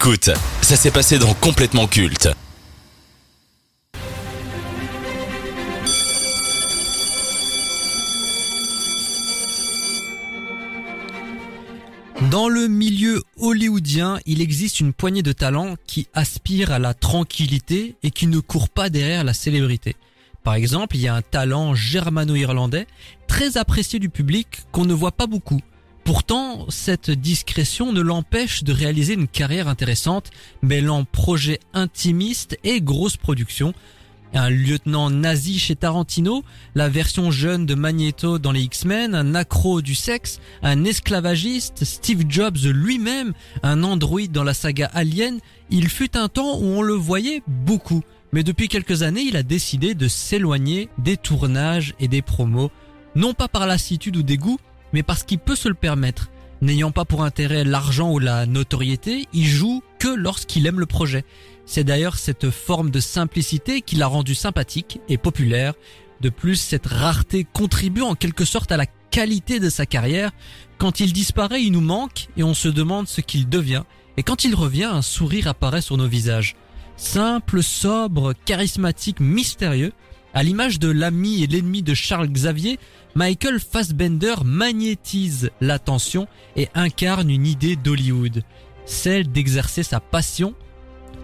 Écoute, ça s'est passé dans Complètement Culte. Dans le milieu hollywoodien, il existe une poignée de talents qui aspirent à la tranquillité et qui ne courent pas derrière la célébrité. Par exemple, il y a un talent germano-irlandais très apprécié du public qu'on ne voit pas beaucoup. Pourtant, cette discrétion ne l'empêche de réaliser une carrière intéressante, mêlant projets intimistes et grosses productions. Un lieutenant nazi chez Tarantino, la version jeune de Magneto dans les X-Men, un accro du sexe, un esclavagiste, Steve Jobs lui-même, un androïde dans la saga Alien, il fut un temps où on le voyait beaucoup. Mais depuis quelques années, il a décidé de s'éloigner des tournages et des promos, non pas par lassitude ou dégoût, mais parce qu'il peut se le permettre. N'ayant pas pour intérêt l'argent ou la notoriété, il joue que lorsqu'il aime le projet. C'est d'ailleurs cette forme de simplicité qui l'a rendu sympathique et populaire. De plus, cette rareté contribue en quelque sorte à la qualité de sa carrière. Quand il disparaît, il nous manque et on se demande ce qu'il devient. Et quand il revient, un sourire apparaît sur nos visages. Simple, sobre, charismatique, mystérieux, à l'image de l'ami et l'ennemi de Charles Xavier, Michael Fassbender magnétise l'attention et incarne une idée d'Hollywood, celle d'exercer sa passion,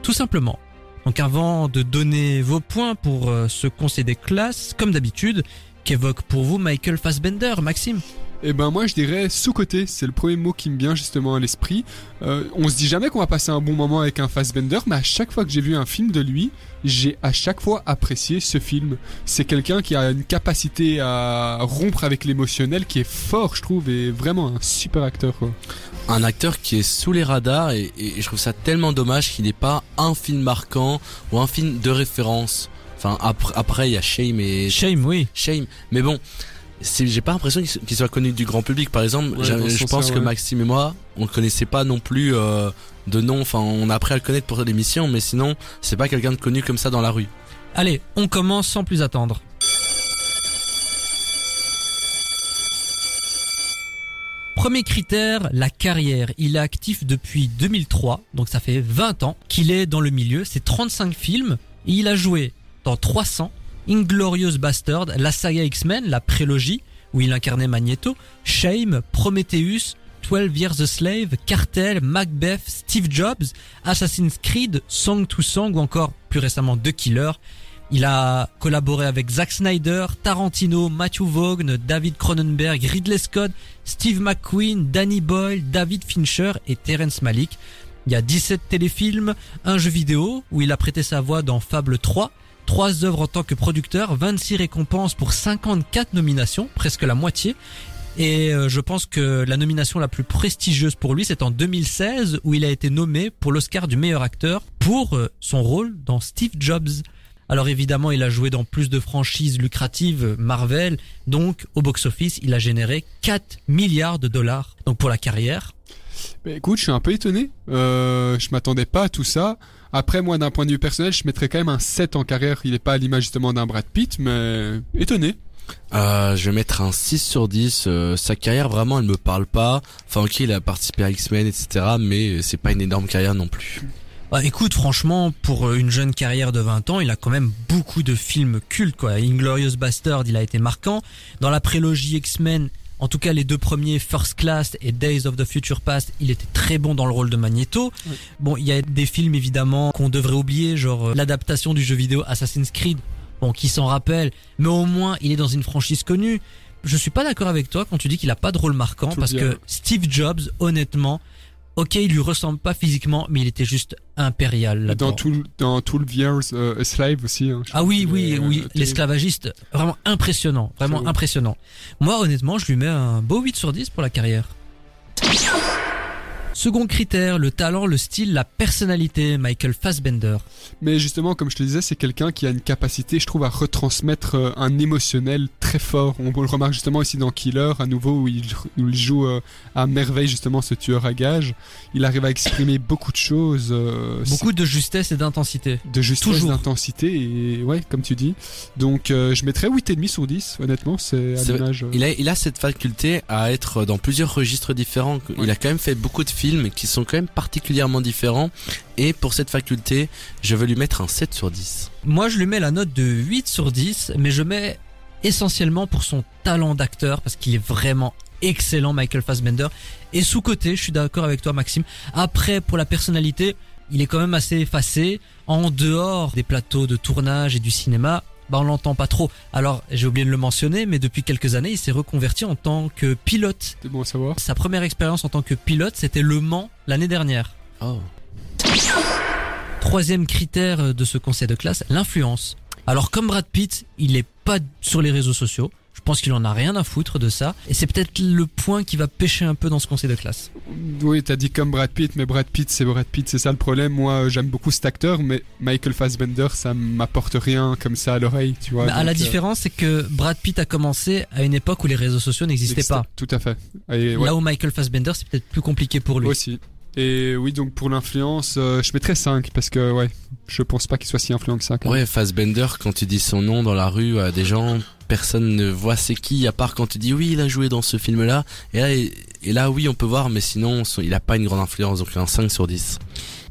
tout simplement. Donc avant de donner vos points pour euh, ce conseil des classes, comme d'habitude, qu'évoque pour vous Michael Fassbender, Maxime? Eh ben moi je dirais sous-côté, c'est le premier mot qui me vient justement à l'esprit. Euh, on se dit jamais qu'on va passer un bon moment avec un Fassbender, mais à chaque fois que j'ai vu un film de lui, j'ai à chaque fois apprécié ce film. C'est quelqu'un qui a une capacité à rompre avec l'émotionnel qui est fort, je trouve, et vraiment un super acteur. Quoi. un acteur qui est sous les radars et, et je trouve ça tellement dommage qu'il n'ait pas un film marquant ou un film de référence. Enfin après après il y a Shame et Shame, oui. Shame, mais bon, j'ai pas l'impression qu'il so- qu'il soit connu du grand public. Par exemple, Ouais, je pense que ouais. Maxime et moi, on connaissait pas non plus euh, de nom. Enfin, on a appris à le connaître pour l'émission, mais sinon, c'est pas quelqu'un de connu comme ça dans la rue. Allez, on commence sans plus attendre. Premier critère, la carrière. Il est actif depuis 2003, donc ça fait 20 ans qu'il est dans le milieu. C'est 35 films. Et il a joué dans 300, Inglorious Bastard, la saga X-Men, la prélogie, où il incarnait Magneto, Shame, Prometheus, 12 Years a Slave, Cartel, Macbeth, Steve Jobs, Assassin's Creed, Song to Song ou encore plus récemment The Killer. Il a collaboré avec Zack Snyder, Tarantino, Matthew Vaughn, David Cronenberg, Ridley Scott, Steve McQueen, Danny Boyle, David Fincher et Terrence Malick. Il y a 17 téléfilms, un jeu vidéo où il a prêté sa voix dans Fable 3, trois œuvres en tant que producteur, 26 récompenses pour 54 nominations, presque la moitié. Et euh, je pense que la nomination la plus prestigieuse pour lui, c'est en 2016 où il a été nommé pour l'Oscar du meilleur acteur pour euh, son rôle dans Steve Jobs. Alors évidemment, il a joué dans plus de franchises lucratives euh, Marvel, donc au box-office, il a généré 4 milliards de dollars. Donc pour la carrière, Bah, écoute, je suis un peu étonné. Euh, je m'attendais pas à tout ça. Après, moi, d'un point de vue personnel, je mettrais quand même un 7 en carrière. Il est pas à l'image justement d'un Brad Pitt, mais étonné. Euh, je vais mettre un 6 sur 10. euh, sa carrière, vraiment, elle me parle pas. Enfin, ok, il a participé à X-Men, etc. Mais c'est pas une énorme carrière non plus. Bah écoute, franchement, pour euh, une jeune carrière de 20 ans, il a quand même beaucoup de films cultes, quoi. Inglorious Bastard, il a été marquant. Dans la prélogie X-Men, en tout cas les deux premiers, First Class et Days of the Future Past, il était très bon dans le rôle de Magneto. Bon, il y a des films évidemment qu'on devrait oublier, genre euh, l'adaptation du jeu vidéo Assassin's Creed. Bon, qui s'en rappelle, mais au moins il est dans une franchise connue. Je suis pas d'accord avec toi quand tu dis qu'il a pas de rôle marquant Tout parce bien. que Steve Jobs, honnêtement, ok, il lui ressemble pas physiquement, mais il était juste impérial là-dedans. Dans tout, dans tout le Years euh, a Slave aussi. hein, Ah oui, oui, oui, euh, l'esclavagiste, vraiment impressionnant, vraiment impressionnant. Moi, honnêtement, je lui mets un beau 8 sur 10 pour la carrière. Second critère, le talent, le style, la personnalité, Michael Fassbender. Mais justement, comme je te disais, c'est quelqu'un qui a une capacité, je trouve, à retransmettre euh, un émotionnel très fort. On le remarque justement ici dans Killer, à nouveau, où il, où il joue euh, à merveille justement ce tueur à gages. Il arrive à exprimer beaucoup de choses. euh, Beaucoup de justesse et d'intensité. de justesse, toujours. d'intensité, et ouais, comme tu dis. Donc, euh, je mettrais 8,5 sur 10, honnêtement, c'est à l'image. euh, Il a, il a cette faculté à être dans plusieurs registres différents. Il a quand même fait beaucoup de films qui sont quand même particulièrement différents. Et pour cette faculté, je veux lui mettre un 7 sur 10. Moi, je lui mets la note de 8 sur 10, mais je mets essentiellement pour son talent d'acteur, parce qu'il est vraiment excellent, Michael Fassbender. Et sous-côté, je suis d'accord avec toi, Maxime. Après, pour la personnalité, il est quand même assez effacé. En dehors des plateaux de tournage et du cinéma, bah on l'entend pas trop. Alors, j'ai oublié de le mentionner, mais depuis quelques années, il s'est reconverti en tant que pilote. C'est bon à savoir. Sa première expérience en tant que pilote, c'était Le Mans l'année dernière. Oh. Troisième critère de ce conseil de classe, l'influence. Alors comme Brad Pitt, il est pas sur les réseaux sociaux. Je pense qu'il en a rien à foutre de ça. Et c'est peut-être le point qui va pêcher un peu dans ce conseil de classe. Oui, t'as dit comme Brad Pitt, mais Brad Pitt, c'est Brad Pitt, c'est ça le problème. Moi, j'aime beaucoup cet acteur, mais Michael Fassbender, ça m'apporte rien comme ça à l'oreille, tu vois. Bah, à la euh, différence, c'est que Brad Pitt a commencé à une époque où les réseaux sociaux n'existaient pas. Tout à fait. Et ouais, Là où Michael Fassbender, c'est peut-être plus compliqué pour lui. aussi. Et oui, donc pour l'influence, euh, je mettrais 5 parce que ouais, je pense pas qu'il soit si influent que ça. quand. Ouais, Fassbender, quand tu dis son nom dans la rue à des gens, personne ne voit c'est qui, à part quand tu dis oui, il a joué dans ce film-là. Et là, et, et là, oui, on peut voir, mais sinon, son- il a pas une grande influence, donc un 5 sur 10.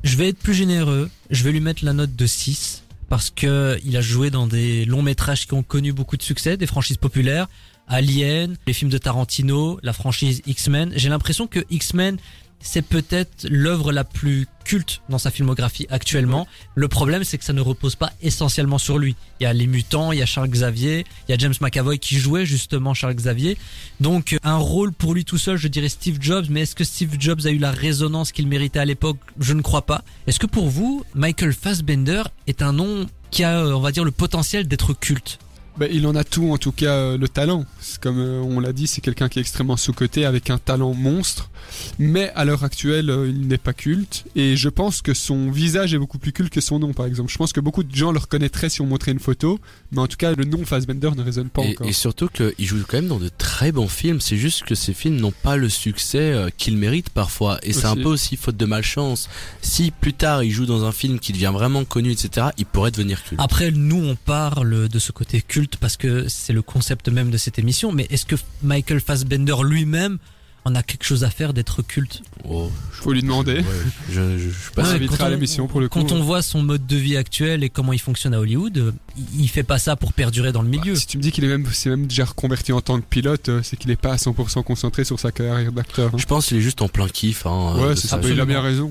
Je vais être plus généreux. Je vais lui mettre la note de 6 parce que il a joué dans des longs métrages qui ont connu beaucoup de succès, des franchises populaires, Alien, les films de Tarantino, la franchise X-Men. J'ai l'impression que X-Men c'est peut-être l'œuvre la plus culte dans sa filmographie actuellement. Le problème, c'est que ça ne repose pas essentiellement sur lui. Il y a les mutants, il y a Charles Xavier, il y a James McAvoy qui jouait justement Charles Xavier. Donc, un rôle pour lui tout seul, je dirais Steve Jobs. Mais est-ce que Steve Jobs a eu la résonance qu'il méritait à l'époque? Je ne crois pas. Est-ce que pour vous, Michael Fassbender est un nom qui a, euh, on va dire, le potentiel d'être culte? Bah, il en a tout, en tout cas euh, le talent. Comme euh, on l'a dit, c'est quelqu'un qui est extrêmement sous-coté avec un talent monstre. Mais à l'heure actuelle, euh, il n'est pas culte. Et je pense que son visage est beaucoup plus culte que son nom, par exemple. Je pense que beaucoup de gens le reconnaîtraient si on montrait une photo. Mais en tout cas, le nom Fassbender ne résonne pas Et, encore. et surtout qu'il joue quand même dans de très bons films. C'est juste que ces films n'ont pas le succès euh, qu'ils méritent parfois. Et c'est un peu aussi faute de malchance. Si plus tard il joue dans un film qui devient vraiment connu, etc., il pourrait devenir culte. Après, nous, on parle de ce côté culte parce que c'est le concept même de cette émission. Mais est-ce que Michael Fassbender lui-même en a quelque chose à faire d'être culte? Oh, Faut lui demander. ouais, je, je, je suis pas On Ouais, à on- l'émission pour le coup. Quand on voit son mode de vie actuel et comment il fonctionne à Hollywood, euh, il- fait pas ça pour perdurer dans le milieu. Bah, si tu me dis qu'il est même, c'est même déjà reconverti en tant que pilote, euh, c'est qu'il est pas à 100% concentré sur sa carrière d'acteur. hein. Je pense qu'il est juste en plein kiff. Hein, Ouais, de c'est ça. vie. Il a bien raison.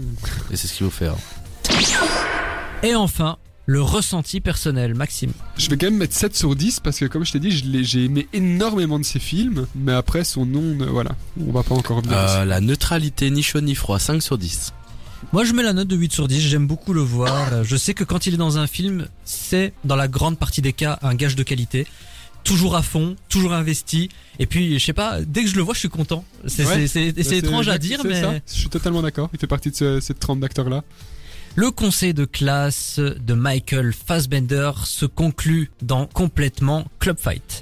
Et c'est ce qu'il faut faire. Et enfin, le ressenti personnel, Maxime. Je vais quand même mettre 7 sur 10 parce que comme je t'ai dit, je l'ai- j'ai aimé énormément de ses films, mais après son nom, ne- voilà, on va pas encore revenir Euh, la neutralité, ni chaud ni froid, 5 sur 10. Moi, je mets la note de 8 sur 10. J'aime beaucoup le voir. Euh, Je sais que quand il est dans un film, c'est dans la grande partie des cas un gage de qualité. Toujours à fond, toujours investi. Et puis, je sais pas, dès que je le vois, je suis content. C'est Ouais. Bah, étrange à dire, c'est mais ça. Je suis totalement d'accord. Il fait partie de ce- cette trempe d'acteurs-là. Le conseil de classe de Michael Fassbender se conclut dans complètement Club Fight.